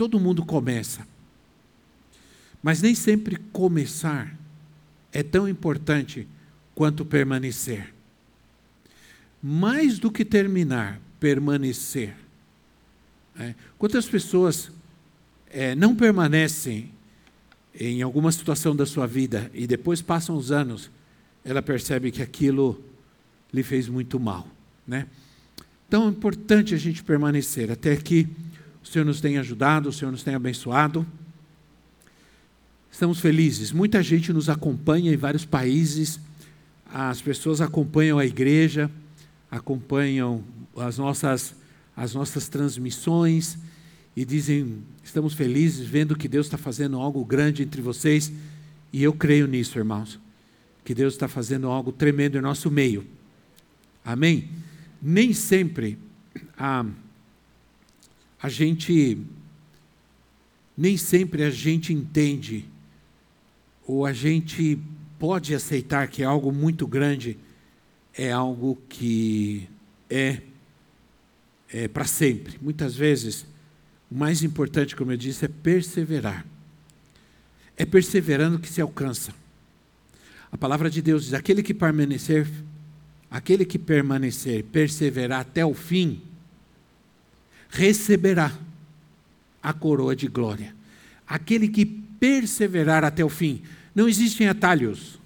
Todo mundo começa. Mas nem sempre começar é tão importante quanto permanecer. Mais do que terminar, permanecer. É. Quantas pessoas é, não permanecem em alguma situação da sua vida e depois passam os anos, ela percebe que aquilo lhe fez muito mal, né? Então é importante a gente permanecer até que o Senhor nos tem ajudado, o Senhor nos tem abençoado. Estamos felizes. Muita gente nos acompanha em vários países. As pessoas acompanham a igreja, acompanham as nossas, as nossas transmissões e dizem: estamos felizes vendo que Deus está fazendo algo grande entre vocês. E eu creio nisso, irmãos, que Deus está fazendo algo tremendo em nosso meio. Amém? Nem sempre a a gente nem sempre a gente entende ou a gente pode aceitar que algo muito grande é algo que é, é para sempre. Muitas vezes, o mais importante, como eu disse, é perseverar. É perseverando que se alcança. A palavra de Deus diz: aquele que permanecer, aquele que permanecer, perseverar até o fim, receberá a coroa de glória. Aquele que perseverar até o fim. Não existem atalhos.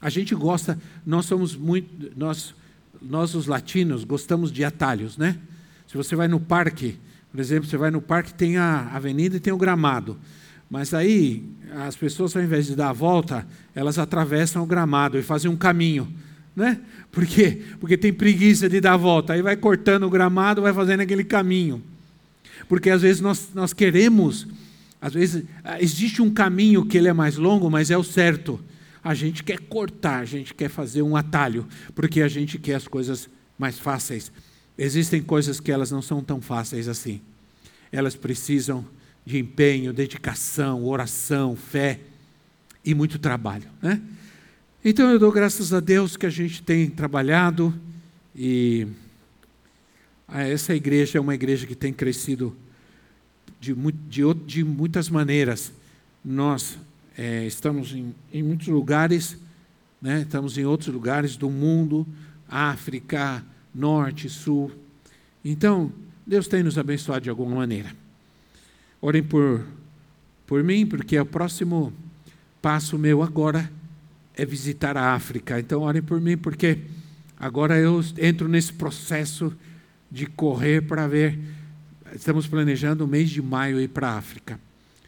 A gente gosta, nós somos muito, nós, nós os latinos gostamos de atalhos, né? Se você vai no parque, por exemplo, você vai no parque, tem a avenida e tem o gramado. Mas aí, as pessoas, ao invés de dar a volta, elas atravessam o gramado e fazem um caminho. Né? Por quê? Porque tem preguiça de dar a volta. Aí vai cortando o gramado, vai fazendo aquele caminho. Porque às vezes nós, nós queremos, às vezes ah, existe um caminho que ele é mais longo, mas é o certo. A gente quer cortar, a gente quer fazer um atalho, porque a gente quer as coisas mais fáceis. Existem coisas que elas não são tão fáceis assim. Elas precisam de empenho, dedicação, oração, fé e muito trabalho, né? Então eu dou graças a Deus que a gente tem trabalhado e essa igreja é uma igreja que tem crescido de, de, de muitas maneiras. Nós é, estamos em, em, muitos lugares, né? estamos em outros lugares do mundo, África, Norte, Sul. Então, Deus tem nos abençoado de alguma maneira. Orem por, por mim, porque o próximo passo meu agora é visitar a África. Então, orem por mim, porque agora eu entro nesse processo de correr para ver. Estamos planejando o mês de maio ir para a África.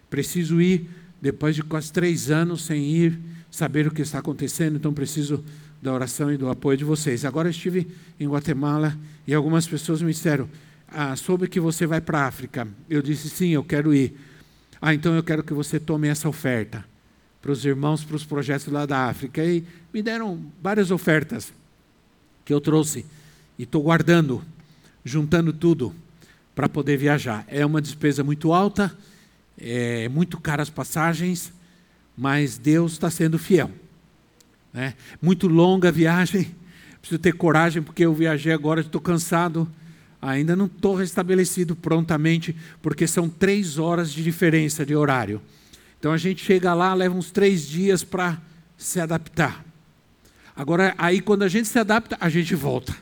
Preciso ir depois de quase três anos sem ir, saber o que está acontecendo, então preciso da oração e do apoio de vocês. Agora estive em Guatemala e algumas pessoas me disseram: ah, soube que você vai para a África. Eu disse: sim, eu quero ir. Ah, então eu quero que você tome essa oferta para os irmãos, para os projetos lá da África. E me deram várias ofertas que eu trouxe e estou guardando, juntando tudo para poder viajar. É uma despesa muito alta, é muito caras as passagens, mas Deus está sendo fiel. Né? Muito longa a viagem, preciso ter coragem porque eu viajei agora, estou cansado. Ainda não estou restabelecido prontamente, porque são três horas de diferença de horário. Então a gente chega lá, leva uns três dias para se adaptar. Agora, aí quando a gente se adapta, a gente volta.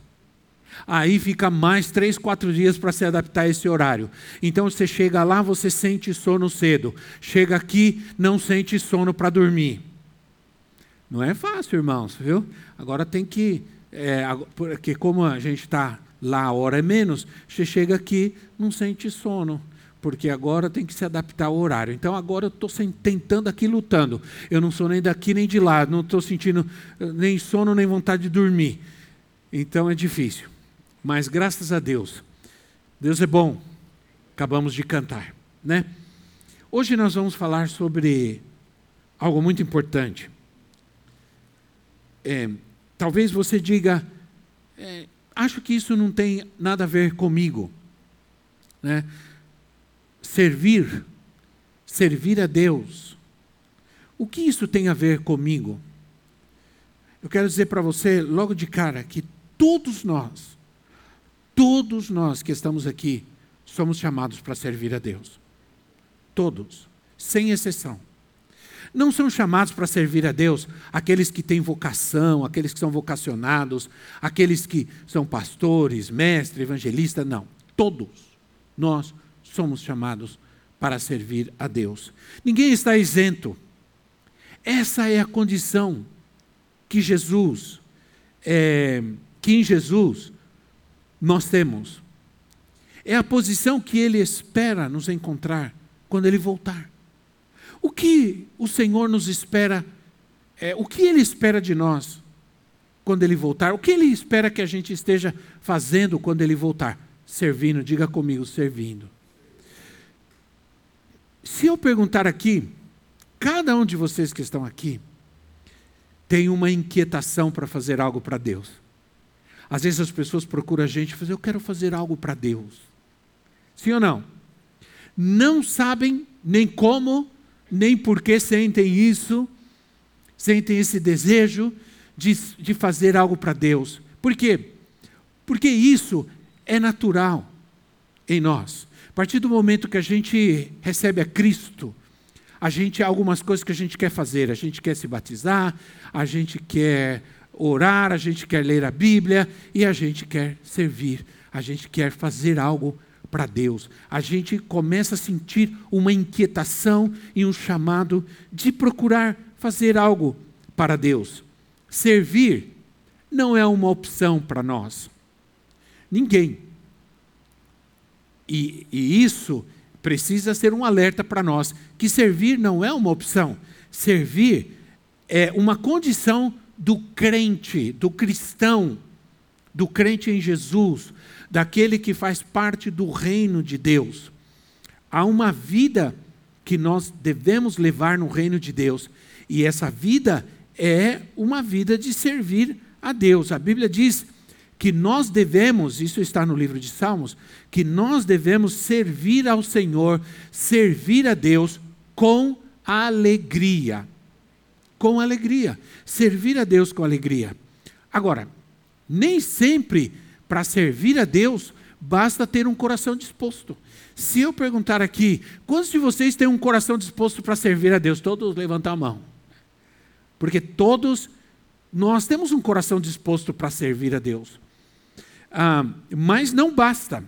Aí fica mais três, quatro dias para se adaptar a esse horário. Então você chega lá, você sente sono cedo. Chega aqui, não sente sono para dormir. Não é fácil, irmãos, viu? Agora tem que. É, porque como a gente está lá, a hora é menos, você chega aqui, não sente sono porque agora tem que se adaptar ao horário. Então agora eu estou tentando aqui lutando. Eu não sou nem daqui nem de lá, não estou sentindo eh, nem sono nem vontade de dormir. Então é difícil. Mas graças a Deus, Deus é bom. Acabamos de cantar, né? Hoje nós vamos falar sobre algo muito importante. É, talvez você diga, é, acho que isso não tem nada a ver comigo. Né? Servir, servir a Deus. O que isso tem a ver comigo? Eu quero dizer para você, logo de cara, que todos nós, todos nós que estamos aqui, somos chamados para servir a Deus. Todos, sem exceção. Não são chamados para servir a Deus aqueles que têm vocação, aqueles que são vocacionados, aqueles que são pastores, mestres, evangelistas, não. Todos nós somos chamados para servir a Deus. Ninguém está isento. Essa é a condição que Jesus, é, que em Jesus nós temos. É a posição que Ele espera nos encontrar quando Ele voltar. O que o Senhor nos espera, é, o que Ele espera de nós quando Ele voltar? O que Ele espera que a gente esteja fazendo quando Ele voltar? Servindo, diga comigo, servindo. Se eu perguntar aqui, cada um de vocês que estão aqui tem uma inquietação para fazer algo para Deus. Às vezes as pessoas procuram a gente e dizem, eu quero fazer algo para Deus. Sim ou não? Não sabem nem como, nem por que sentem isso, sentem esse desejo de, de fazer algo para Deus. Por quê? Porque isso é natural em nós. A partir do momento que a gente recebe a Cristo, a gente algumas coisas que a gente quer fazer. A gente quer se batizar, a gente quer orar, a gente quer ler a Bíblia e a gente quer servir. A gente quer fazer algo para Deus. A gente começa a sentir uma inquietação e um chamado de procurar fazer algo para Deus. Servir não é uma opção para nós. Ninguém. E, e isso precisa ser um alerta para nós, que servir não é uma opção. Servir é uma condição do crente, do cristão, do crente em Jesus, daquele que faz parte do reino de Deus. Há uma vida que nós devemos levar no reino de Deus, e essa vida é uma vida de servir a Deus. A Bíblia diz que nós devemos, isso está no livro de Salmos, que nós devemos servir ao Senhor, servir a Deus com alegria. Com alegria. Servir a Deus com alegria. Agora, nem sempre para servir a Deus, basta ter um coração disposto. Se eu perguntar aqui, quantos de vocês têm um coração disposto para servir a Deus? Todos levantam a mão. Porque todos nós temos um coração disposto para servir a Deus. Ah, mas não basta.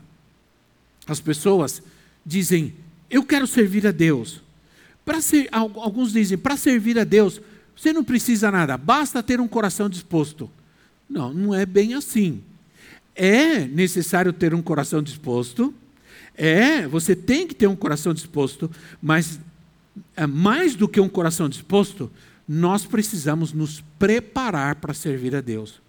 As pessoas dizem, eu quero servir a Deus. Ser, alguns dizem, para servir a Deus, você não precisa nada, basta ter um coração disposto. Não, não é bem assim. É necessário ter um coração disposto. É, você tem que ter um coração disposto, mas é mais do que um coração disposto, nós precisamos nos preparar para servir a Deus.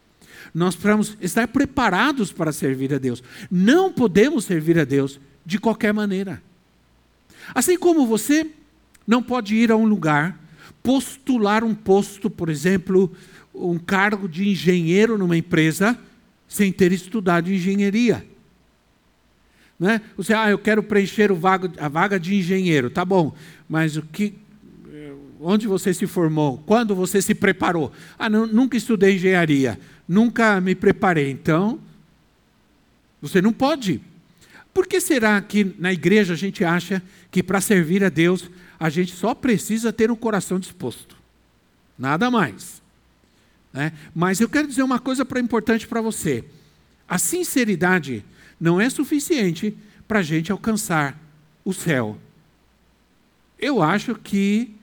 Nós precisamos estar preparados para servir a Deus. Não podemos servir a Deus de qualquer maneira. Assim como você não pode ir a um lugar, postular um posto, por exemplo, um cargo de engenheiro numa empresa, sem ter estudado engenharia. Né? Você, ah, eu quero preencher vago, a vaga de engenheiro, tá bom, mas o que, onde você se formou? Quando você se preparou? Ah, não, nunca estudei engenharia, nunca me preparei. Então, você não pode. Por que será que na igreja a gente acha que para servir a Deus a gente só precisa ter um coração disposto? Nada mais. Né? Mas eu quero dizer uma coisa pra, importante para você. A sinceridade não é suficiente para a gente alcançar o céu. Eu acho que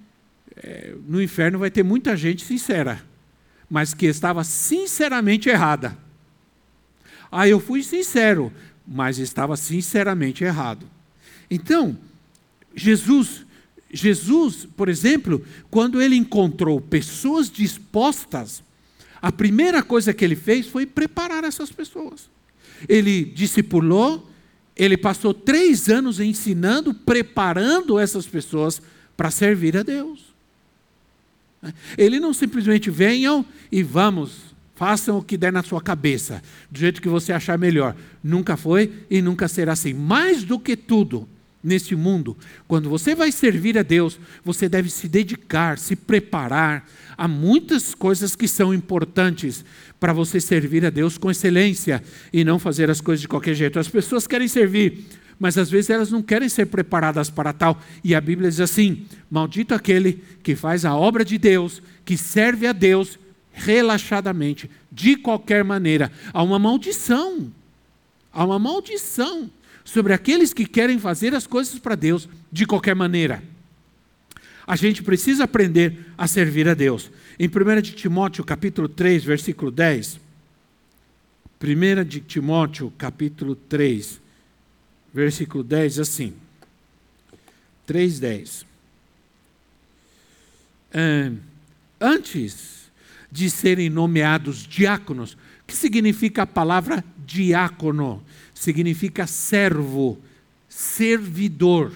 no inferno vai ter muita gente sincera, mas que estava sinceramente errada. Ah, eu fui sincero, mas estava sinceramente errado. Então, Jesus, Jesus, por exemplo, quando ele encontrou pessoas dispostas a primeira coisa que ele fez foi preparar essas pessoas. Ele discipulou ele passou três anos ensinando, preparando essas pessoas para servir a Deus. Ele não simplesmente venham e vamos, façam o que der na sua cabeça, do jeito que você achar melhor. Nunca foi e nunca será assim. Mais do que tudo, neste mundo, quando você vai servir a Deus, você deve se dedicar, se preparar. Há muitas coisas que são importantes para você servir a Deus com excelência e não fazer as coisas de qualquer jeito. As pessoas querem servir, mas às vezes elas não querem ser preparadas para tal. E a Bíblia diz assim: Maldito aquele que faz a obra de Deus, que serve a Deus relaxadamente, de qualquer maneira. Há uma maldição. Há uma maldição sobre aqueles que querem fazer as coisas para Deus de qualquer maneira. A gente precisa aprender a servir a Deus. Em 1 de Timóteo, capítulo 3, versículo 10. 1 de Timóteo, capítulo 3, versículo 10, assim. 3,10. É, antes de serem nomeados diáconos, que significa a palavra diácono? significa servo, servidor.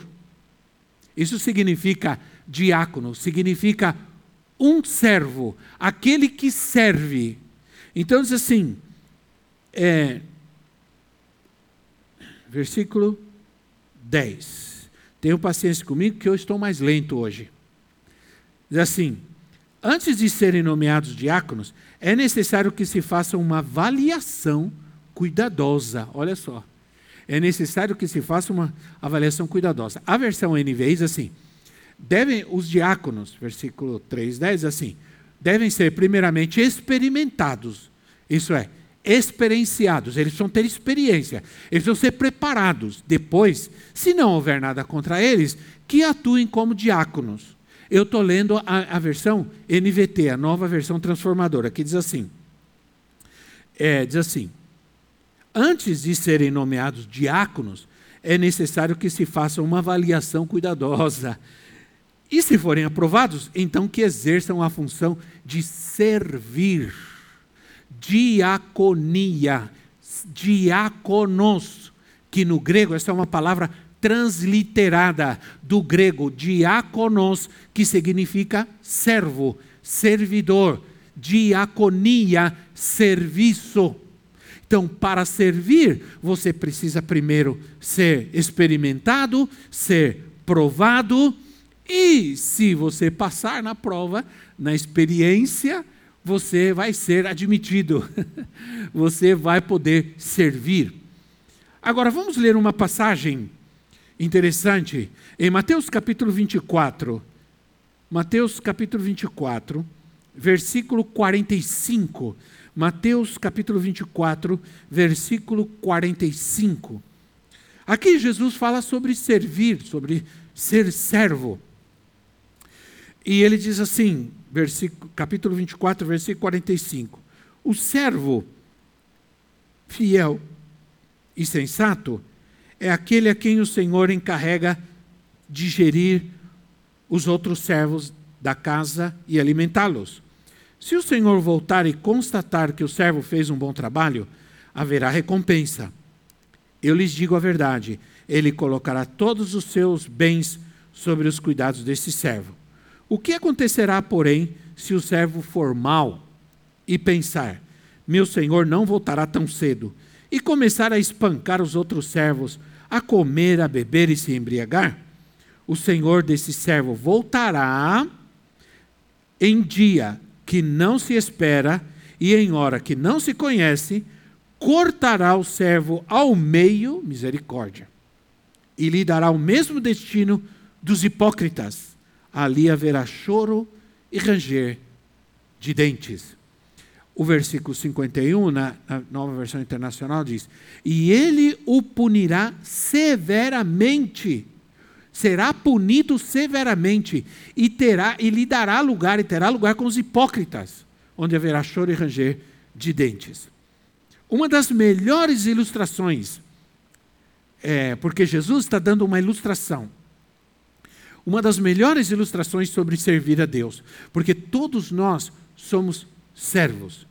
Isso significa diácono, significa um servo, aquele que serve. Então diz assim, é, versículo 10. Tenham paciência comigo que eu estou mais lento hoje. Diz assim: Antes de serem nomeados diáconos, é necessário que se faça uma avaliação cuidadosa. Olha só. É necessário que se faça uma avaliação cuidadosa. A versão NVI diz assim: devem os diáconos, versículo 3, 10, assim, devem ser primeiramente experimentados. Isso é, experienciados, eles vão ter experiência, eles vão ser preparados. Depois, se não houver nada contra eles, que atuem como diáconos. Eu estou lendo a, a, versão NVT, a nova versão transformadora, que diz assim: é, diz assim, antes de serem nomeados diáconos, é necessário que se faça uma avaliação cuidadosa. E se forem aprovados, então que exerçam a função de servir. Diaconia, diáconos, que no grego essa é uma palavra transliterada do grego diáconos, que significa servo, servidor. Diaconia, serviço. Então, para servir, você precisa primeiro ser experimentado, ser provado, e se você passar na prova, na experiência, você vai ser admitido, você vai poder servir. Agora, vamos ler uma passagem interessante em Mateus capítulo 24. Mateus capítulo 24, versículo 45 Mateus capítulo 24, versículo 45. Aqui Jesus fala sobre servir, sobre ser servo. E ele diz assim, versículo, capítulo 24, versículo 45. O servo fiel e sensato é aquele a quem o Senhor encarrega de gerir os outros servos da casa e alimentá-los. Se o senhor voltar e constatar que o servo fez um bom trabalho, haverá recompensa. Eu lhes digo a verdade: ele colocará todos os seus bens sobre os cuidados desse servo. O que acontecerá, porém, se o servo for mau e pensar: meu senhor não voltará tão cedo, e começar a espancar os outros servos, a comer, a beber e se embriagar? O senhor desse servo voltará em dia que não se espera e em hora que não se conhece, cortará o servo ao meio, misericórdia, e lhe dará o mesmo destino dos hipócritas. Ali haverá choro e ranger de dentes. O versículo 51, na, na nova versão internacional, diz: E ele o punirá severamente será punido severamente e terá e lhe dará lugar e terá lugar com os hipócritas, onde haverá choro e ranger de dentes. Uma das melhores ilustrações, é, porque Jesus está dando uma ilustração. Uma das melhores ilustrações sobre servir a Deus, porque todos nós somos servos.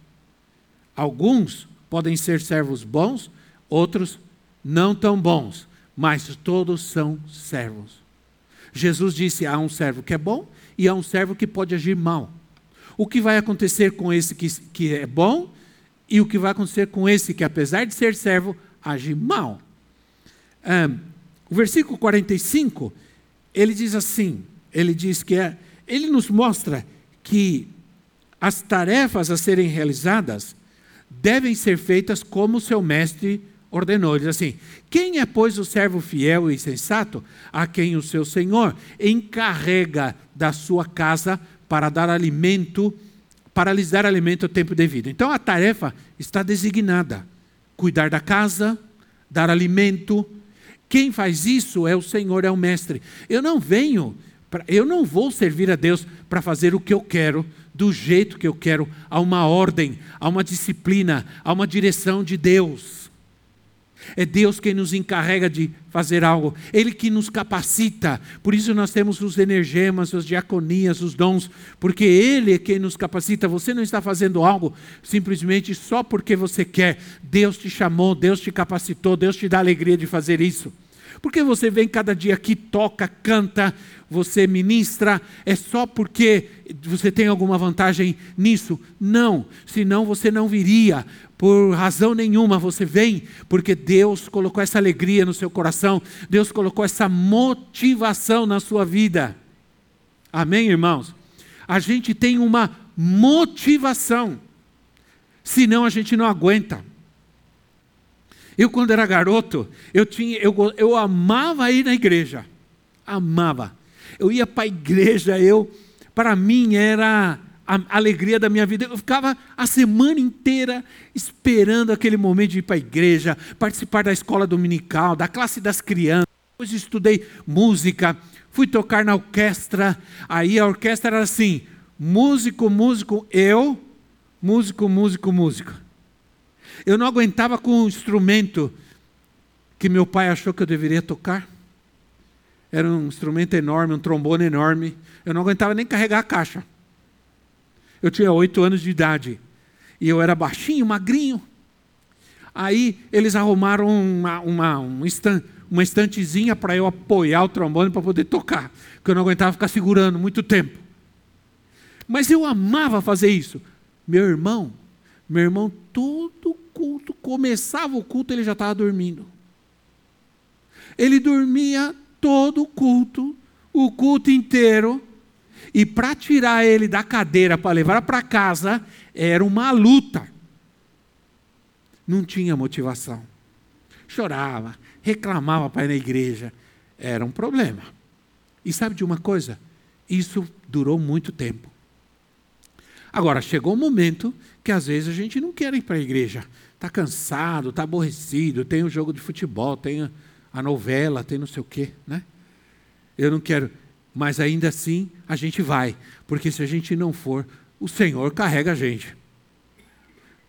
Alguns podem ser servos bons, outros não tão bons, mas todos são servos. Jesus disse: há um servo que é bom e há um servo que pode agir mal. O que vai acontecer com esse que, que é bom e o que vai acontecer com esse que, apesar de ser servo, age mal? o versículo 45, ele diz assim: ele diz que é, ele nos mostra que as tarefas a serem realizadas devem ser feitas como o seu mestre ordenou. Ele diz assim: Quem é, pois, o servo fiel e sensato a quem o seu senhor encarrega da sua casa para dar alimento, para lhes dar alimento ao tempo devido? Então a tarefa está designada: cuidar da casa, dar alimento. Quem faz isso é o Senhor, é o mestre. Eu não venho, pra, eu não vou servir a Deus para fazer o que eu quero, do jeito que eu quero, a uma ordem, a uma disciplina, a uma direção de Deus. É Deus quem nos encarrega de fazer algo, Ele que nos capacita. Por isso nós temos os energemas, as diaconias, os dons, porque Ele é quem nos capacita. Você não está fazendo algo simplesmente só porque você quer. Deus te chamou, Deus te capacitou, Deus te dá alegria de fazer isso. Porque você vem cada dia aqui, toca, canta, você ministra, é só porque você tem alguma vantagem nisso? Não, senão você não viria por razão nenhuma você vem, porque Deus colocou essa alegria no seu coração, Deus colocou essa motivação na sua vida. Amém, irmãos? A gente tem uma motivação, senão a gente não aguenta. Eu, quando era garoto, eu, tinha, eu, eu amava ir na igreja, amava. Eu ia para a igreja, eu, para mim era a alegria da minha vida. Eu ficava a semana inteira esperando aquele momento de ir para a igreja, participar da escola dominical, da classe das crianças. Depois estudei música, fui tocar na orquestra. Aí a orquestra era assim: músico, músico, eu, músico, músico, músico. Eu não aguentava com o instrumento que meu pai achou que eu deveria tocar. Era um instrumento enorme, um trombone enorme. Eu não aguentava nem carregar a caixa. Eu tinha oito anos de idade. E eu era baixinho, magrinho. Aí eles arrumaram uma, uma, uma, uma estantezinha para eu apoiar o trombone para poder tocar. Porque eu não aguentava ficar segurando muito tempo. Mas eu amava fazer isso. Meu irmão, meu irmão, todo culto, começava o culto, ele já estava dormindo. Ele dormia todo o culto, o culto inteiro, e para tirar ele da cadeira para levar para casa, era uma luta. Não tinha motivação. Chorava, reclamava para ir na igreja. Era um problema. E sabe de uma coisa? Isso durou muito tempo. Agora, chegou um momento que às vezes a gente não quer ir para a igreja. Está cansado, está aborrecido, tem o um jogo de futebol, tem a novela, tem não sei o quê. Né? Eu não quero mas ainda assim a gente vai, porque se a gente não for, o Senhor carrega a gente.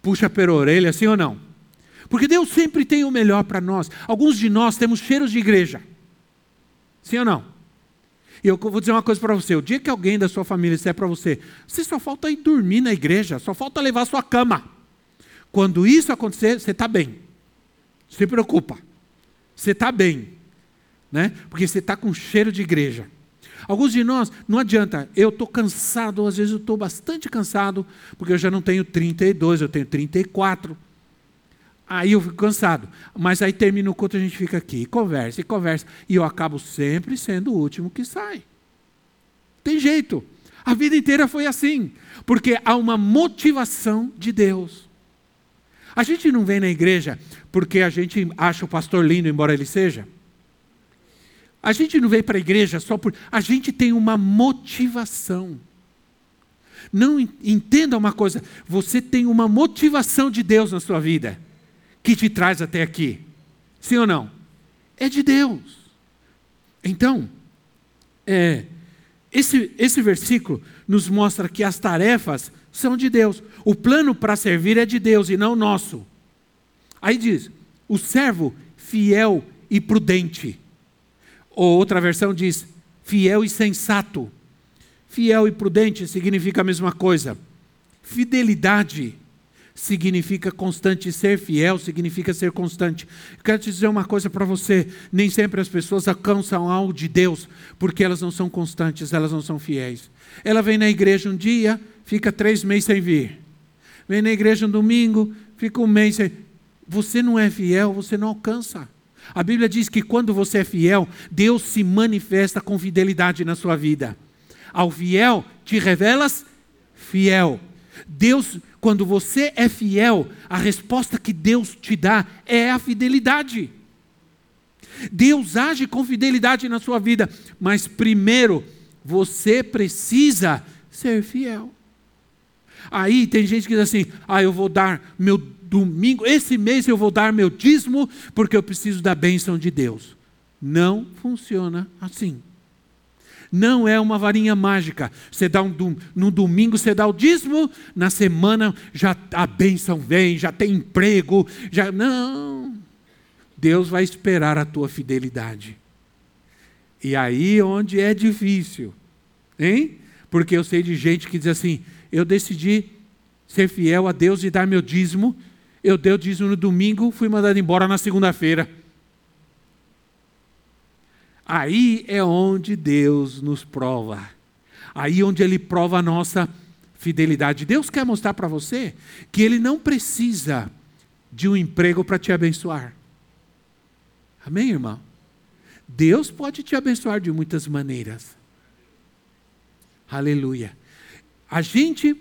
Puxa pela orelha, sim ou não? Porque Deus sempre tem o melhor para nós. Alguns de nós temos cheiros de igreja. Sim ou não? E eu vou dizer uma coisa para você: o dia que alguém da sua família disser para você, você só falta ir dormir na igreja, só falta levar sua cama. Quando isso acontecer, você está bem. Se preocupa. Você está bem. Né? Porque você está com cheiro de igreja. Alguns de nós, não adianta, eu estou cansado, às vezes eu estou bastante cansado, porque eu já não tenho 32, eu tenho 34. Aí eu fico cansado. Mas aí termina o culto, a gente fica aqui, e conversa, e conversa. E eu acabo sempre sendo o último que sai. Tem jeito. A vida inteira foi assim. Porque há uma motivação de Deus. A gente não vem na igreja porque a gente acha o pastor lindo, embora ele seja. A gente não veio para a igreja só por. A gente tem uma motivação. Não entenda uma coisa, você tem uma motivação de Deus na sua vida que te traz até aqui. Sim ou não? É de Deus. Então, é, esse, esse versículo nos mostra que as tarefas são de Deus. O plano para servir é de Deus e não nosso. Aí diz: o servo fiel e prudente. Ou outra versão diz fiel e sensato. Fiel e prudente significa a mesma coisa. Fidelidade, significa constante, ser fiel significa ser constante. Quero te dizer uma coisa para você: nem sempre as pessoas alcançam algo de Deus porque elas não são constantes, elas não são fiéis. Ela vem na igreja um dia, fica três meses sem vir. Vem na igreja um domingo, fica um mês sem. Você não é fiel, você não alcança. A Bíblia diz que quando você é fiel, Deus se manifesta com fidelidade na sua vida. Ao fiel te revelas fiel. Deus, quando você é fiel, a resposta que Deus te dá é a fidelidade. Deus age com fidelidade na sua vida, mas primeiro você precisa ser fiel. Aí tem gente que diz assim: ah, eu vou dar meu domingo, esse mês eu vou dar meu dízimo, porque eu preciso da bênção de Deus. Não funciona assim. Não é uma varinha mágica. Você dá um no domingo você dá o dízimo, na semana já a bênção vem, já tem emprego, já não. Deus vai esperar a tua fidelidade. E aí onde é difícil, hein? Porque eu sei de gente que diz assim: eu decidi ser fiel a Deus e dar meu dízimo. Eu dei o dízimo no domingo, fui mandado embora na segunda-feira. Aí é onde Deus nos prova. Aí é onde Ele prova a nossa fidelidade. Deus quer mostrar para você que Ele não precisa de um emprego para te abençoar. Amém, irmão? Deus pode te abençoar de muitas maneiras. Aleluia. A gente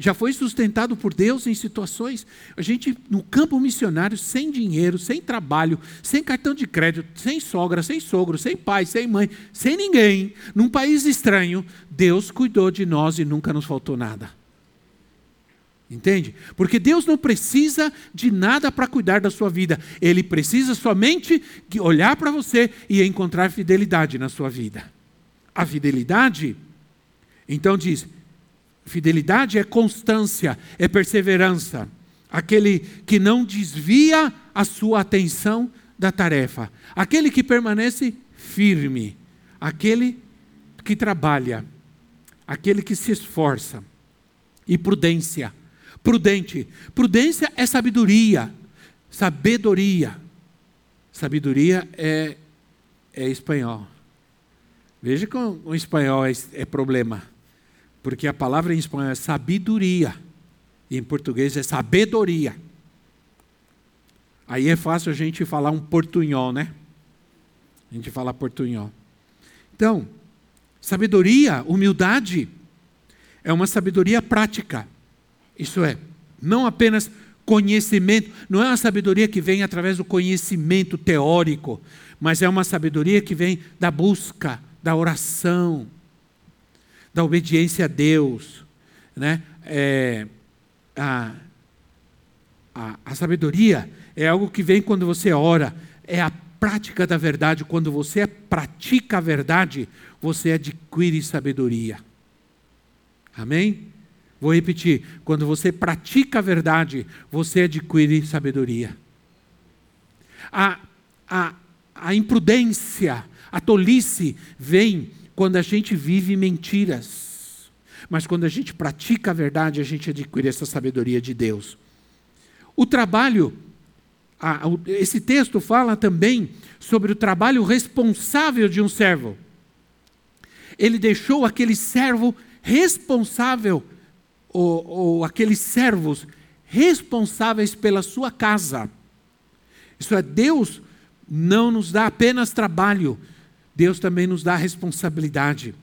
já foi sustentado por Deus em situações, a gente no campo missionário, sem dinheiro, sem trabalho, sem cartão de crédito, sem sogra, sem sogro, sem pai, sem mãe, sem ninguém, num país estranho, Deus cuidou de nós e nunca nos faltou nada. Entende? Porque Deus não precisa de nada para cuidar da sua vida, Ele precisa somente olhar para você e encontrar fidelidade na sua vida. A fidelidade, então diz, Fidelidade é constância, é perseverança. Aquele que não desvia a sua atenção da tarefa. Aquele que permanece firme. Aquele que trabalha. Aquele que se esforça. E prudência. Prudente. Prudência é sabedoria. Sabedoria. Sabedoria é, é espanhol. Veja que o espanhol é, é problema. Porque a palavra em espanhol é sabedoria. E em português é sabedoria. Aí é fácil a gente falar um portunhol, né? A gente fala portunhol. Então, sabedoria, humildade, é uma sabedoria prática. Isso é, não apenas conhecimento, não é uma sabedoria que vem através do conhecimento teórico, mas é uma sabedoria que vem da busca, da oração, da obediência a Deus. Né? É, a, a, a sabedoria é algo que vem quando você ora, é a prática da verdade. Quando você pratica a verdade, você adquire sabedoria. Amém? Vou repetir: quando você pratica a verdade, você adquire sabedoria. A, a, a imprudência, a tolice vem quando a gente vive mentiras. Mas quando a gente pratica a verdade, a gente adquire essa sabedoria de Deus. O trabalho, esse texto fala também sobre o trabalho responsável de um servo. Ele deixou aquele servo responsável, ou, ou aqueles servos responsáveis pela sua casa. Isso é, Deus não nos dá apenas trabalho, Deus também nos dá responsabilidade.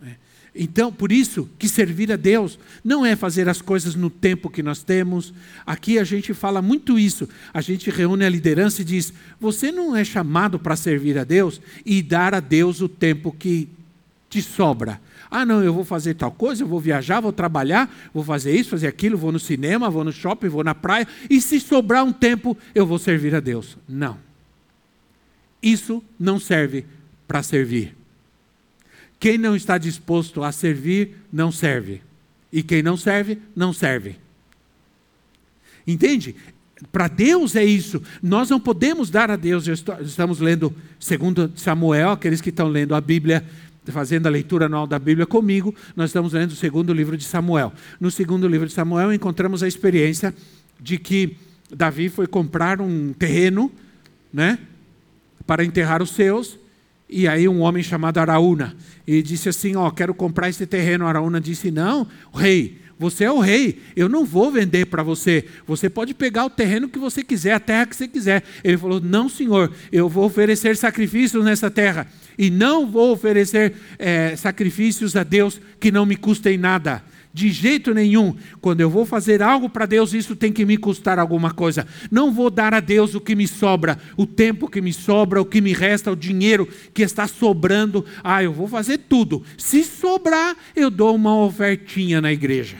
Né? Então, por isso que servir a Deus não é fazer as coisas no tempo que nós temos. Aqui a gente fala muito isso. A gente reúne a liderança e diz: você não é chamado para servir a Deus e dar a Deus o tempo que te sobra. Ah, não, eu vou fazer tal coisa, eu vou viajar, vou trabalhar, vou fazer isso, fazer aquilo, vou no cinema, vou no shopping, vou na praia, e se sobrar um tempo, eu vou servir a Deus. Não. Isso não serve para servir. Quem não está disposto a servir, não serve. E quem não serve, não serve. Entende? Para Deus é isso. Nós não podemos dar a Deus. Estamos lendo, segundo Samuel, aqueles que estão lendo a Bíblia fazendo a leitura anual da Bíblia comigo, nós estamos lendo o segundo livro de Samuel. No segundo livro de Samuel, encontramos a experiência de que Davi foi comprar um terreno, né, para enterrar os seus, e aí um homem chamado Araúna, e disse assim, ó, quero comprar esse terreno. Araúna disse, não, rei, você é o rei, eu não vou vender para você. Você pode pegar o terreno que você quiser, a terra que você quiser. Ele falou: Não, senhor, eu vou oferecer sacrifícios nessa terra. E não vou oferecer é, sacrifícios a Deus que não me custem nada. De jeito nenhum. Quando eu vou fazer algo para Deus, isso tem que me custar alguma coisa. Não vou dar a Deus o que me sobra, o tempo que me sobra, o que me resta, o dinheiro que está sobrando. Ah, eu vou fazer tudo. Se sobrar, eu dou uma ofertinha na igreja.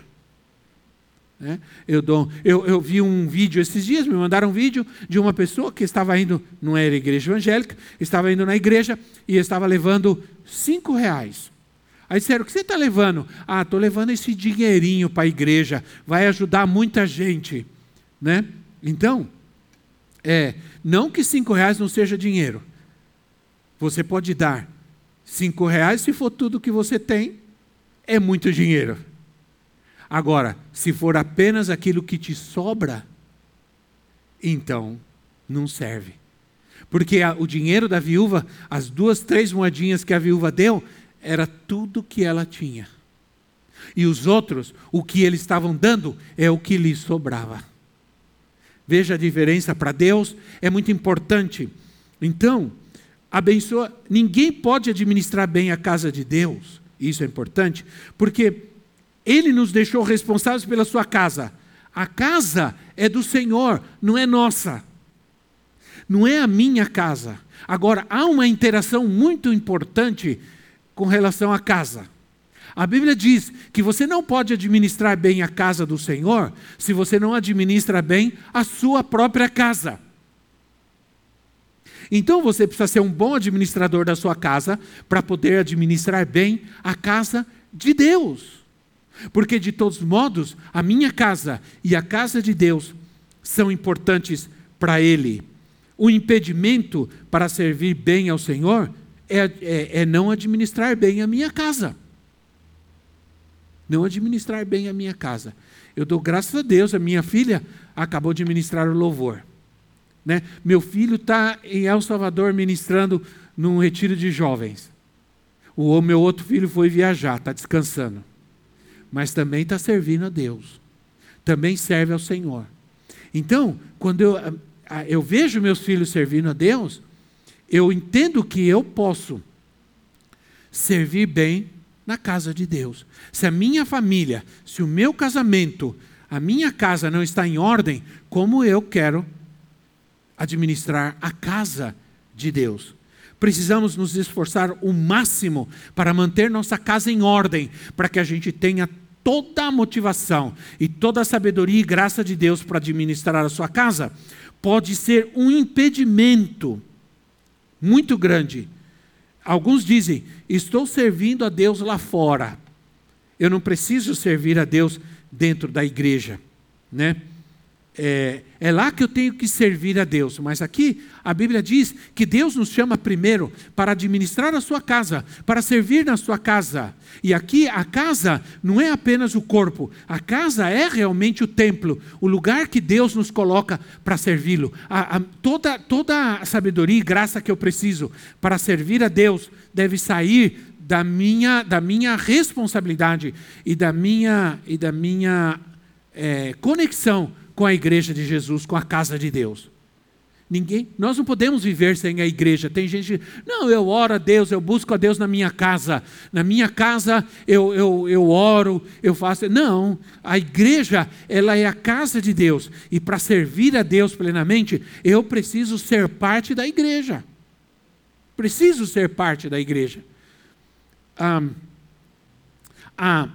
É? Eu, dou, eu, eu, vi um vídeo esses dias, me mandaram um vídeo de uma pessoa que estava indo, não era igreja evangélica, estava indo na igreja e estava levando cinco reais. Aí disseram, o que você está levando? Ah, estou levando esse dinheirinho para a igreja, vai ajudar muita gente. Né? Então, é, não que cinco reais não seja dinheiro. Você pode dar cinco reais se for tudo que você tem, é muito dinheiro. Agora, se for apenas aquilo que te sobra, então não serve. Porque a, o dinheiro da viúva, as duas, três moedinhas que a viúva deu, era tudo que ela tinha. E os outros, o que eles estavam dando, é o que lhes sobrava. Veja a diferença para Deus, é muito importante. Então, abençoa. Ninguém pode administrar bem a casa de Deus, isso é importante, porque ele nos deixou responsáveis pela sua casa. A casa é do Senhor, não é nossa. Não é a minha casa. Agora, há uma interação muito importante com relação à casa. A Bíblia diz que você não pode administrar bem a casa do Senhor se você não administra bem a sua própria casa. Então você precisa ser um bom administrador da sua casa para poder administrar bem a casa de Deus. Porque, de todos modos, a minha casa e a casa de Deus são importantes para Ele. O impedimento para servir bem ao Senhor é, é, é, não administrar bem a minha casa. Não administrar bem a minha casa. Eu dou graças a Deus, a minha filha acabou de ministrar o louvor. Né? Meu filho está em El Salvador ministrando num retiro de jovens. O meu outro filho foi viajar, está descansando mas também está servindo a Deus, também serve ao Senhor. Então, quando eu, eu vejo meus filhos servindo a Deus, eu entendo que eu posso servir bem na casa de Deus. Se a minha família, se o meu casamento, a minha casa não está em ordem, como eu quero administrar a casa de Deus? Precisamos nos esforçar o máximo para manter nossa casa em ordem, para que a gente tenha toda a motivação e toda a sabedoria e graça de Deus para administrar a sua casa, pode ser um impedimento muito grande. Alguns dizem: estou servindo a Deus lá fora. Eu não preciso servir a Deus dentro da igreja, né? É, é, lá que eu tenho que servir a Deus. Mas aqui a Bíblia diz que Deus nos chama primeiro para administrar a sua casa, para servir na sua casa. E aqui a casa não é apenas o corpo, a casa é realmente o templo, o lugar que Deus nos coloca para servi-lo. toda, toda a sabedoria e graça que eu preciso para servir a Deus deve sair da minha, da minha responsabilidade e da minha, e da minha é, conexão com a igreja de Jesus, com a casa de Deus. Ninguém, nós não podemos viver sem a igreja. Tem gente, não, eu oro a Deus, eu busco a Deus na minha casa. Na minha casa eu, eu, eu oro, eu faço. Não, a igreja, ela é a casa de Deus. E para servir a Deus plenamente, eu preciso ser parte da igreja. Preciso ser parte da igreja. Ah, a,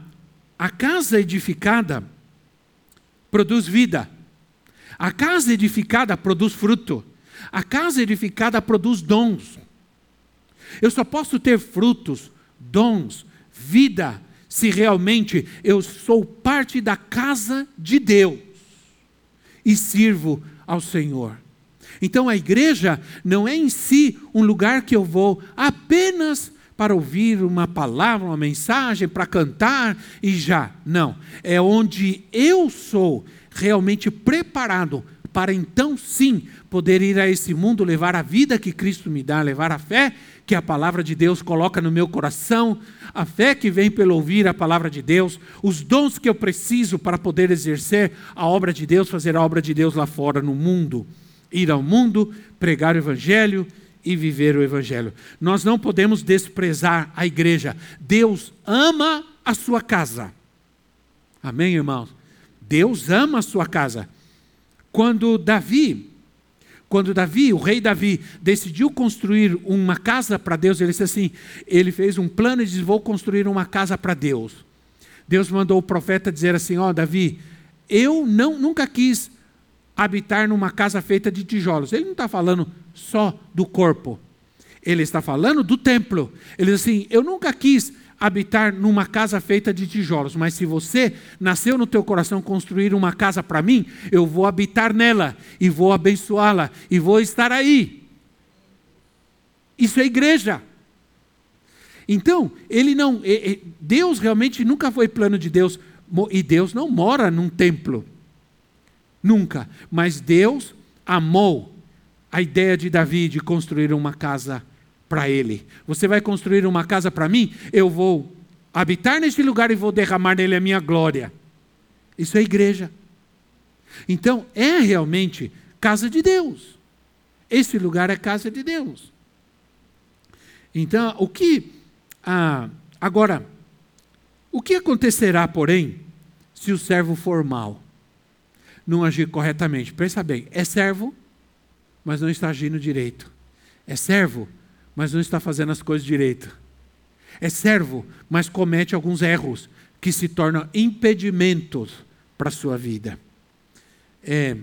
a casa edificada produz vida. A casa edificada produz fruto. A casa edificada produz dons. Eu só posso ter frutos, dons, vida, se realmente eu sou parte da casa de Deus e sirvo ao Senhor. Então a igreja não é em si um lugar que eu vou apenas para ouvir uma palavra, uma mensagem, para cantar e já. Não. É onde eu sou realmente preparado para então sim poder ir a esse mundo, levar a vida que Cristo me dá, levar a fé que a palavra de Deus coloca no meu coração, a fé que vem pelo ouvir a palavra de Deus, os dons que eu preciso para poder exercer a obra de Deus, fazer a obra de Deus lá fora no mundo, ir ao mundo, pregar o evangelho e viver o evangelho. Nós não podemos desprezar a igreja. Deus ama a sua casa. Amém, irmãos. Deus ama a sua casa. Quando Davi quando Davi, o rei Davi, decidiu construir uma casa para Deus, ele disse assim: ele fez um plano e disse: Vou construir uma casa para Deus. Deus mandou o profeta dizer assim: Ó, oh, Davi, eu não, nunca quis habitar numa casa feita de tijolos. Ele não está falando só do corpo, ele está falando do templo. Ele diz assim: Eu nunca quis habitar numa casa feita de tijolos, mas se você nasceu no teu coração construir uma casa para mim, eu vou habitar nela e vou abençoá-la e vou estar aí. Isso é igreja. Então, ele não, Deus realmente nunca foi plano de Deus e Deus não mora num templo. Nunca, mas Deus amou a ideia de Davi de construir uma casa para ele. Você vai construir uma casa para mim? Eu vou habitar neste lugar e vou derramar nele a minha glória. Isso é igreja. Então, é realmente casa de Deus. Esse lugar é casa de Deus. Então, o que. Ah, agora, o que acontecerá, porém, se o servo for mal? Não agir corretamente? Pensa bem, é servo, mas não está agindo direito. É servo, mas não está fazendo as coisas direito. É servo, mas comete alguns erros que se tornam impedimentos para a sua vida. É,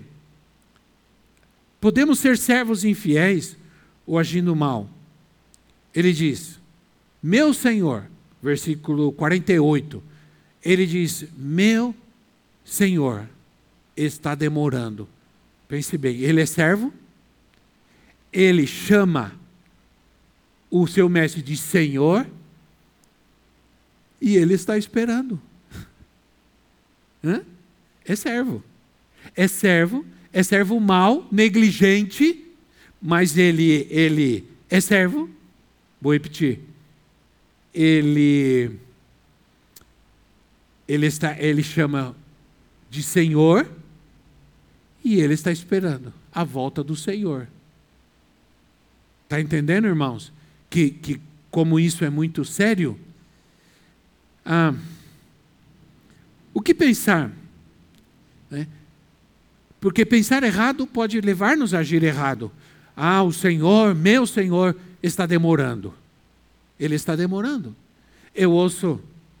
podemos ser servos infiéis ou agindo mal. Ele diz: Meu Senhor, versículo 48, ele diz: Meu Senhor está demorando. Pense bem, ele é servo, ele chama o seu mestre diz Senhor, e ele está esperando. Hã? É servo. É servo, é servo mau, negligente, mas ele, ele é servo. Vou repetir. Ele, ele, está, ele chama de Senhor e ele está esperando a volta do Senhor. Está entendendo, irmãos? que, que como isso é muito sério, ah, o que pensar? Né? Porque pensar errado pode levar-nos a agir errado. Ah, o Senhor, meu Senhor, está demorando. Ele está demorando. Eu ouço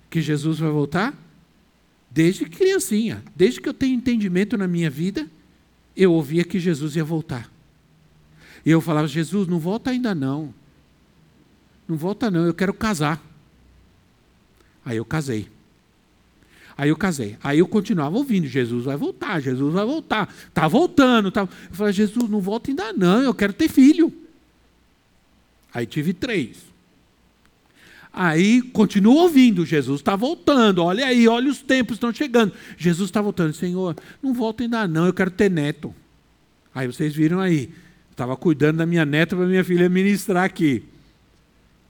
que Jesus vai voltar desde criancinha, desde que eu tenho entendimento na minha vida, eu ouvia que Jesus ia voltar. E eu falava, Jesus, não volta ainda não. Não volta não, eu quero casar. Aí eu casei. Aí eu casei. Aí eu continuava ouvindo, Jesus vai voltar, Jesus vai voltar. Está voltando. Tá... Eu falei, Jesus, não volta ainda não, eu quero ter filho. Aí tive três. Aí continuo ouvindo, Jesus está voltando, olha aí, olha os tempos estão chegando. Jesus está voltando, Senhor, não volta ainda não, eu quero ter neto. Aí vocês viram aí, estava cuidando da minha neta para minha filha ministrar aqui.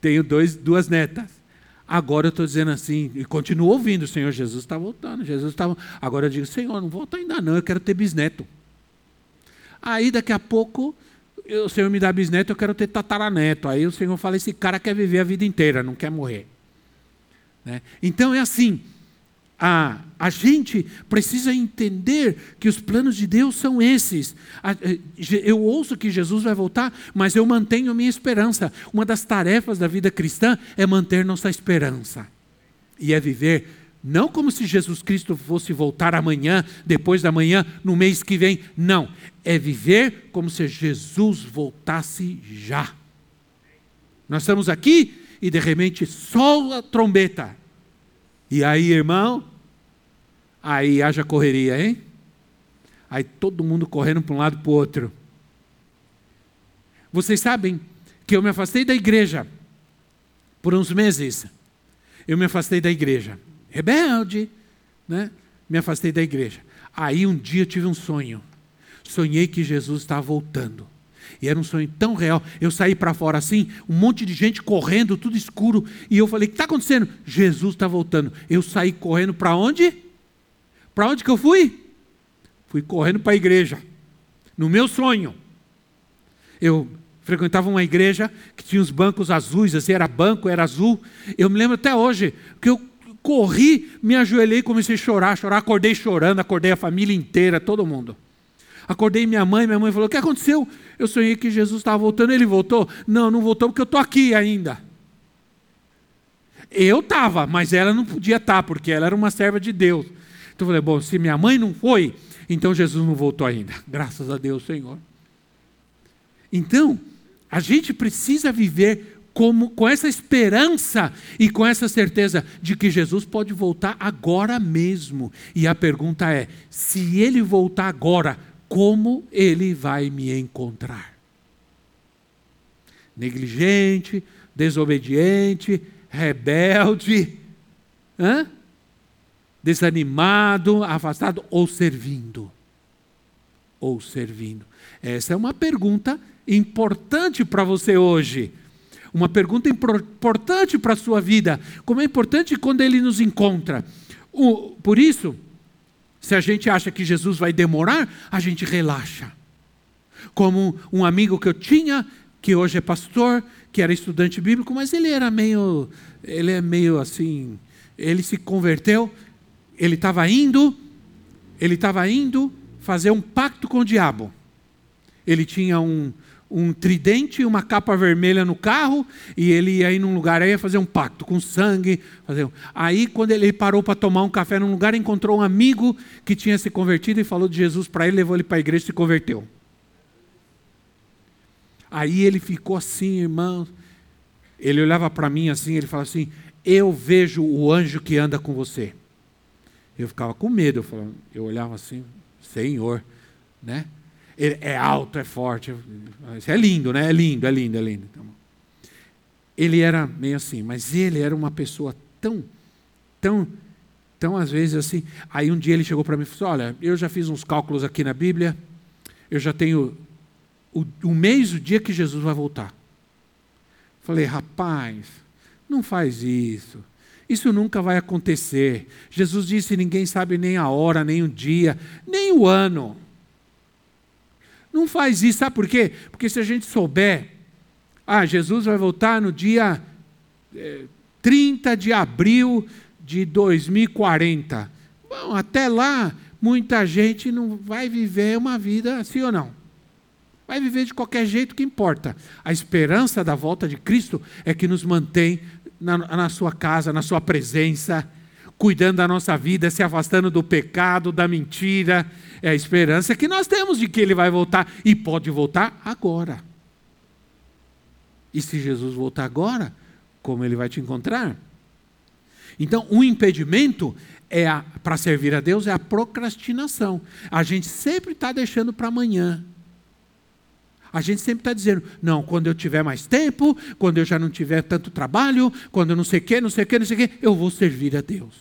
Tenho dois, duas netas. Agora eu estou dizendo assim, e continuo ouvindo, Senhor Jesus está voltando, Jesus está. Agora eu digo, Senhor, não volta ainda não, eu quero ter bisneto. Aí daqui a pouco o Senhor me dá bisneto, eu quero ter tataraneto. Aí o Senhor fala, esse cara quer viver a vida inteira, não quer morrer. Né? Então é assim, a, a gente precisa entender que os planos de Deus são esses. Eh, eu ouço que Jesus vai voltar, mas eu mantenho a minha esperança. Uma das tarefas da vida cristã é manter nossa esperança. E é viver não como se Jesus Cristo fosse voltar amanhã, depois da manhã, no mês que vem. Não. É viver como se Jesus voltasse já. Nós estamos aqui e de repente sola a trombeta e aí, irmão, aí haja correria, hein? Aí todo mundo correndo para um lado para o outro. Vocês sabem que eu me afastei da igreja por uns meses, eu me afastei da igreja. Rebelde, né? Me afastei da igreja. Aí um dia tive um sonho. Sonhei que Jesus estava voltando. E era um sonho tão real. Eu saí para fora assim, um monte de gente correndo, tudo escuro. E eu falei: O que está acontecendo? Jesus está voltando. Eu saí correndo para onde? Para onde que eu fui? Fui correndo para a igreja. No meu sonho. Eu frequentava uma igreja que tinha os bancos azuis, assim, era banco, era azul. Eu me lembro até hoje que eu corri, me ajoelhei, comecei a chorar, chorar, acordei chorando, acordei a família inteira, todo mundo. Acordei minha mãe, minha mãe falou: O que aconteceu? Eu sonhei que Jesus estava voltando, ele voltou? Não, não voltou porque eu estou aqui ainda. Eu estava, mas ela não podia estar, tá, porque ela era uma serva de Deus. Então eu falei: Bom, se minha mãe não foi, então Jesus não voltou ainda. Graças a Deus, Senhor. Então, a gente precisa viver como, com essa esperança e com essa certeza de que Jesus pode voltar agora mesmo. E a pergunta é: se ele voltar agora, como ele vai me encontrar? Negligente, desobediente, rebelde, hã? desanimado, afastado ou servindo? Ou servindo? Essa é uma pergunta importante para você hoje. Uma pergunta importante para a sua vida. Como é importante quando ele nos encontra. O, por isso, se a gente acha que Jesus vai demorar, a gente relaxa. Como um amigo que eu tinha, que hoje é pastor, que era estudante bíblico, mas ele era meio, ele é meio assim, ele se converteu, ele estava indo, ele estava indo fazer um pacto com o diabo. Ele tinha um, um tridente e uma capa vermelha no carro, e ele ia ir num lugar, aí ia fazer um pacto com sangue. Fazer um... Aí, quando ele parou para tomar um café num lugar, encontrou um amigo que tinha se convertido e falou de Jesus para ele, levou ele para a igreja e se converteu. Aí ele ficou assim, irmão. Ele olhava para mim assim, ele falava assim: Eu vejo o anjo que anda com você. Eu ficava com medo, eu, falava, eu olhava assim, Senhor, né? Ele é alto, é forte. É lindo, né? É lindo, é lindo, é lindo. Então, ele era meio assim, mas ele era uma pessoa tão, tão, tão às vezes assim. Aí um dia ele chegou para mim e falou: assim, Olha, eu já fiz uns cálculos aqui na Bíblia, eu já tenho o, o mês, o dia que Jesus vai voltar. Falei, rapaz, não faz isso. Isso nunca vai acontecer. Jesus disse: ninguém sabe nem a hora, nem o dia, nem o ano. Não faz isso, sabe por quê? Porque se a gente souber, ah, Jesus vai voltar no dia é, 30 de abril de 2040. Bom, até lá, muita gente não vai viver uma vida assim ou não. Vai viver de qualquer jeito que importa. A esperança da volta de Cristo é que nos mantém na, na sua casa, na sua presença, cuidando da nossa vida, se afastando do pecado, da mentira. É a esperança que nós temos de que Ele vai voltar e pode voltar agora. E se Jesus voltar agora, como Ele vai te encontrar? Então, o um impedimento é para servir a Deus é a procrastinação. A gente sempre está deixando para amanhã. A gente sempre está dizendo, não, quando eu tiver mais tempo, quando eu já não tiver tanto trabalho, quando eu não sei o que, não sei o que, não sei o que, eu vou servir a Deus.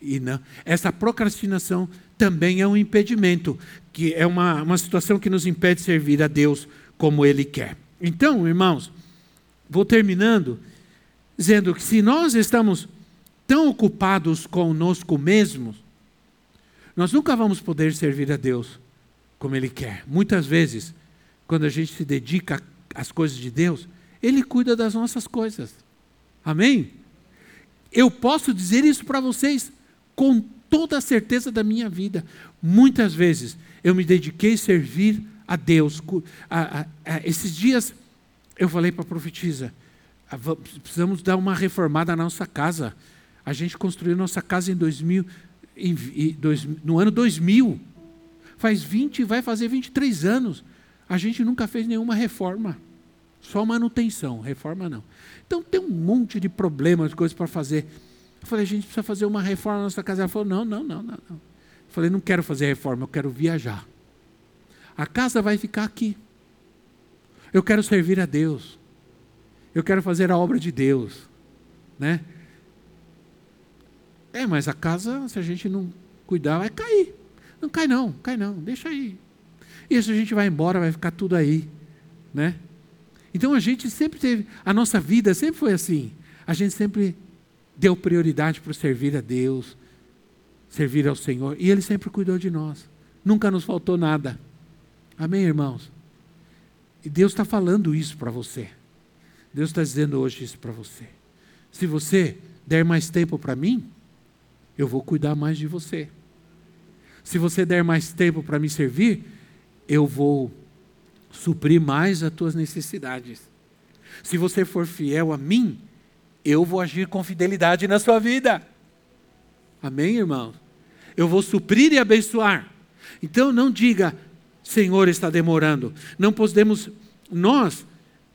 E não, essa procrastinação também é um impedimento, que é uma, uma situação que nos impede de servir a Deus como Ele quer. Então, irmãos, vou terminando dizendo que se nós estamos tão ocupados conosco mesmos, nós nunca vamos poder servir a Deus como Ele quer. Muitas vezes, quando a gente se dedica às coisas de Deus, Ele cuida das nossas coisas. Amém? Eu posso dizer isso para vocês com toda a certeza da minha vida. Muitas vezes eu me dediquei a servir a Deus. A, a, a, esses dias eu falei para a profetisa: precisamos dar uma reformada na nossa casa. A gente construiu nossa casa em 2000, em, em, dois, no ano 2000. Faz 20, vai fazer 23 anos. A gente nunca fez nenhuma reforma. Só manutenção, reforma não. Então tem um monte de problemas, coisas para fazer. Eu falei, a gente precisa fazer uma reforma na nossa casa. Ela falou, não, não, não, não. não. Eu falei, não quero fazer reforma, eu quero viajar. A casa vai ficar aqui. Eu quero servir a Deus. Eu quero fazer a obra de Deus, né? É, mas a casa, se a gente não cuidar, vai cair. Não cai não, cai não, deixa aí. E se a gente vai embora, vai ficar tudo aí, né? Então a gente sempre teve, a nossa vida sempre foi assim. A gente sempre deu prioridade para servir a Deus, servir ao Senhor, e Ele sempre cuidou de nós. Nunca nos faltou nada. Amém, irmãos? E Deus está falando isso para você. Deus está dizendo hoje isso para você. Se você der mais tempo para mim, eu vou cuidar mais de você. Se você der mais tempo para me servir, eu vou suprir mais as tuas necessidades. Se você for fiel a mim, eu vou agir com fidelidade na sua vida. Amém, irmãos? Eu vou suprir e abençoar. Então não diga, Senhor, está demorando. Não podemos, nós,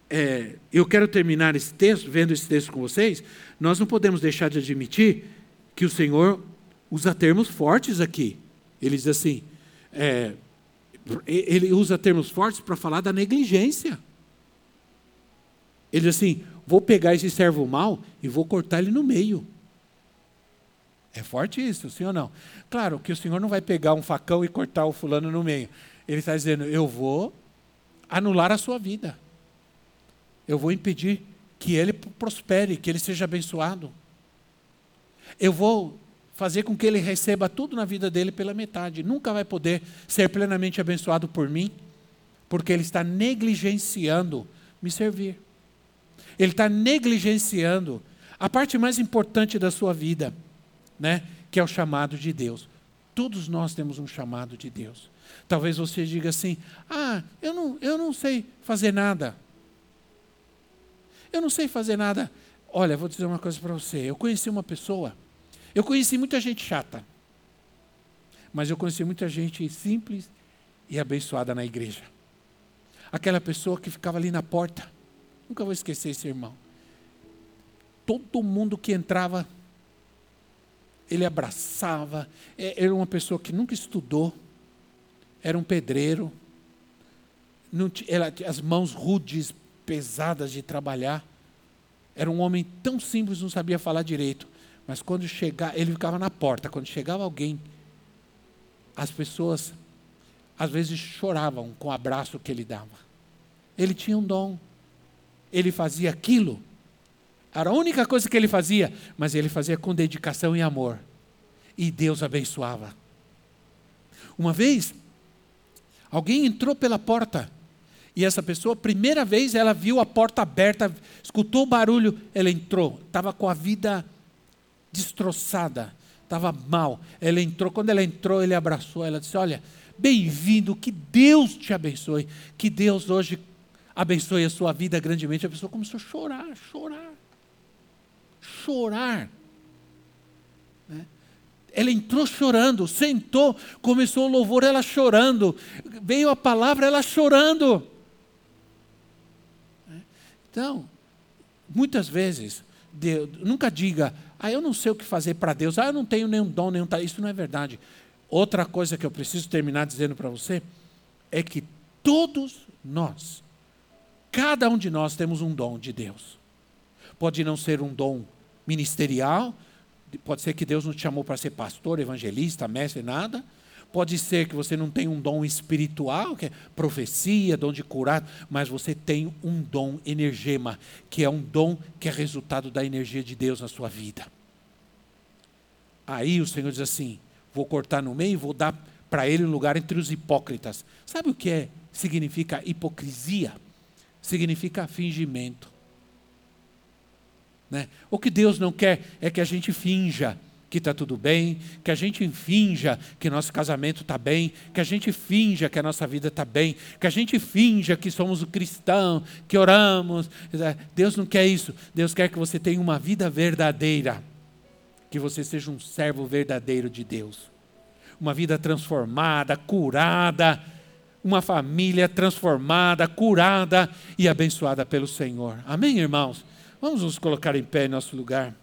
é, eu quero terminar esse texto, vendo esse texto com vocês, nós não podemos deixar de admitir que o Senhor usa termos fortes aqui. Ele diz assim: é, ele usa termos fortes para falar da negligência. Ele diz assim: vou pegar esse servo mal e vou cortar ele no meio. É forte isso, sim ou não? Claro que o Senhor não vai pegar um facão e cortar o fulano no meio. Ele está dizendo: eu vou anular a sua vida. Eu vou impedir que ele prospere, que ele seja abençoado. Eu vou fazer com que ele receba tudo na vida dele pela metade. Nunca vai poder ser plenamente abençoado por mim, porque ele está negligenciando me servir. Ele está negligenciando a parte mais importante da sua vida, né? que é o chamado de Deus. Todos nós temos um chamado de Deus. Talvez você diga assim: ah, eu não, eu não sei fazer nada. Eu não sei fazer nada. Olha, vou dizer uma coisa para você. Eu conheci uma pessoa eu conheci muita gente chata, mas eu conheci muita gente simples e abençoada na igreja. Aquela pessoa que ficava ali na porta, nunca vou esquecer esse irmão. Todo mundo que entrava, ele abraçava. É, era uma pessoa que nunca estudou, era um pedreiro, ela, as mãos rudes, pesadas de trabalhar. Era um homem tão simples, não sabia falar direito. Mas quando chegava, ele ficava na porta. Quando chegava alguém, as pessoas às vezes choravam com o abraço que ele dava. Ele tinha um dom. Ele fazia aquilo. Era a única coisa que ele fazia, mas ele fazia com dedicação e amor. E Deus abençoava. Uma vez, alguém entrou pela porta. E essa pessoa, primeira vez, ela viu a porta aberta, escutou o barulho, ela entrou. Estava com a vida destroçada, estava mal. Ela entrou, quando ela entrou, ele abraçou, ela disse: Olha, bem-vindo, que Deus te abençoe, que Deus hoje abençoe a sua vida grandemente. A pessoa começou a chorar, chorar, chorar. Né? Ela entrou chorando, sentou, começou o louvor, ela chorando, veio a palavra, ela chorando. Né? Então, muitas vezes, Deus, nunca diga, ah, eu não sei o que fazer para Deus. Ah, eu não tenho nenhum dom, nenhum talento. Isso não é verdade. Outra coisa que eu preciso terminar dizendo para você é que todos nós, cada um de nós temos um dom de Deus. Pode não ser um dom ministerial, pode ser que Deus não te chamou para ser pastor, evangelista, mestre, nada. Pode ser que você não tenha um dom espiritual, que é profecia, dom de curar, mas você tem um dom energema, que é um dom que é resultado da energia de Deus na sua vida. Aí o Senhor diz assim: vou cortar no meio e vou dar para ele um lugar entre os hipócritas. Sabe o que é, significa hipocrisia? Significa fingimento. Né? O que Deus não quer é que a gente finja que está tudo bem, que a gente finja que nosso casamento está bem, que a gente finja que a nossa vida está bem, que a gente finja que somos o cristão, que oramos. Deus não quer isso. Deus quer que você tenha uma vida verdadeira, que você seja um servo verdadeiro de Deus. Uma vida transformada, curada, uma família transformada, curada e abençoada pelo Senhor. Amém, irmãos? Vamos nos colocar em pé em nosso lugar.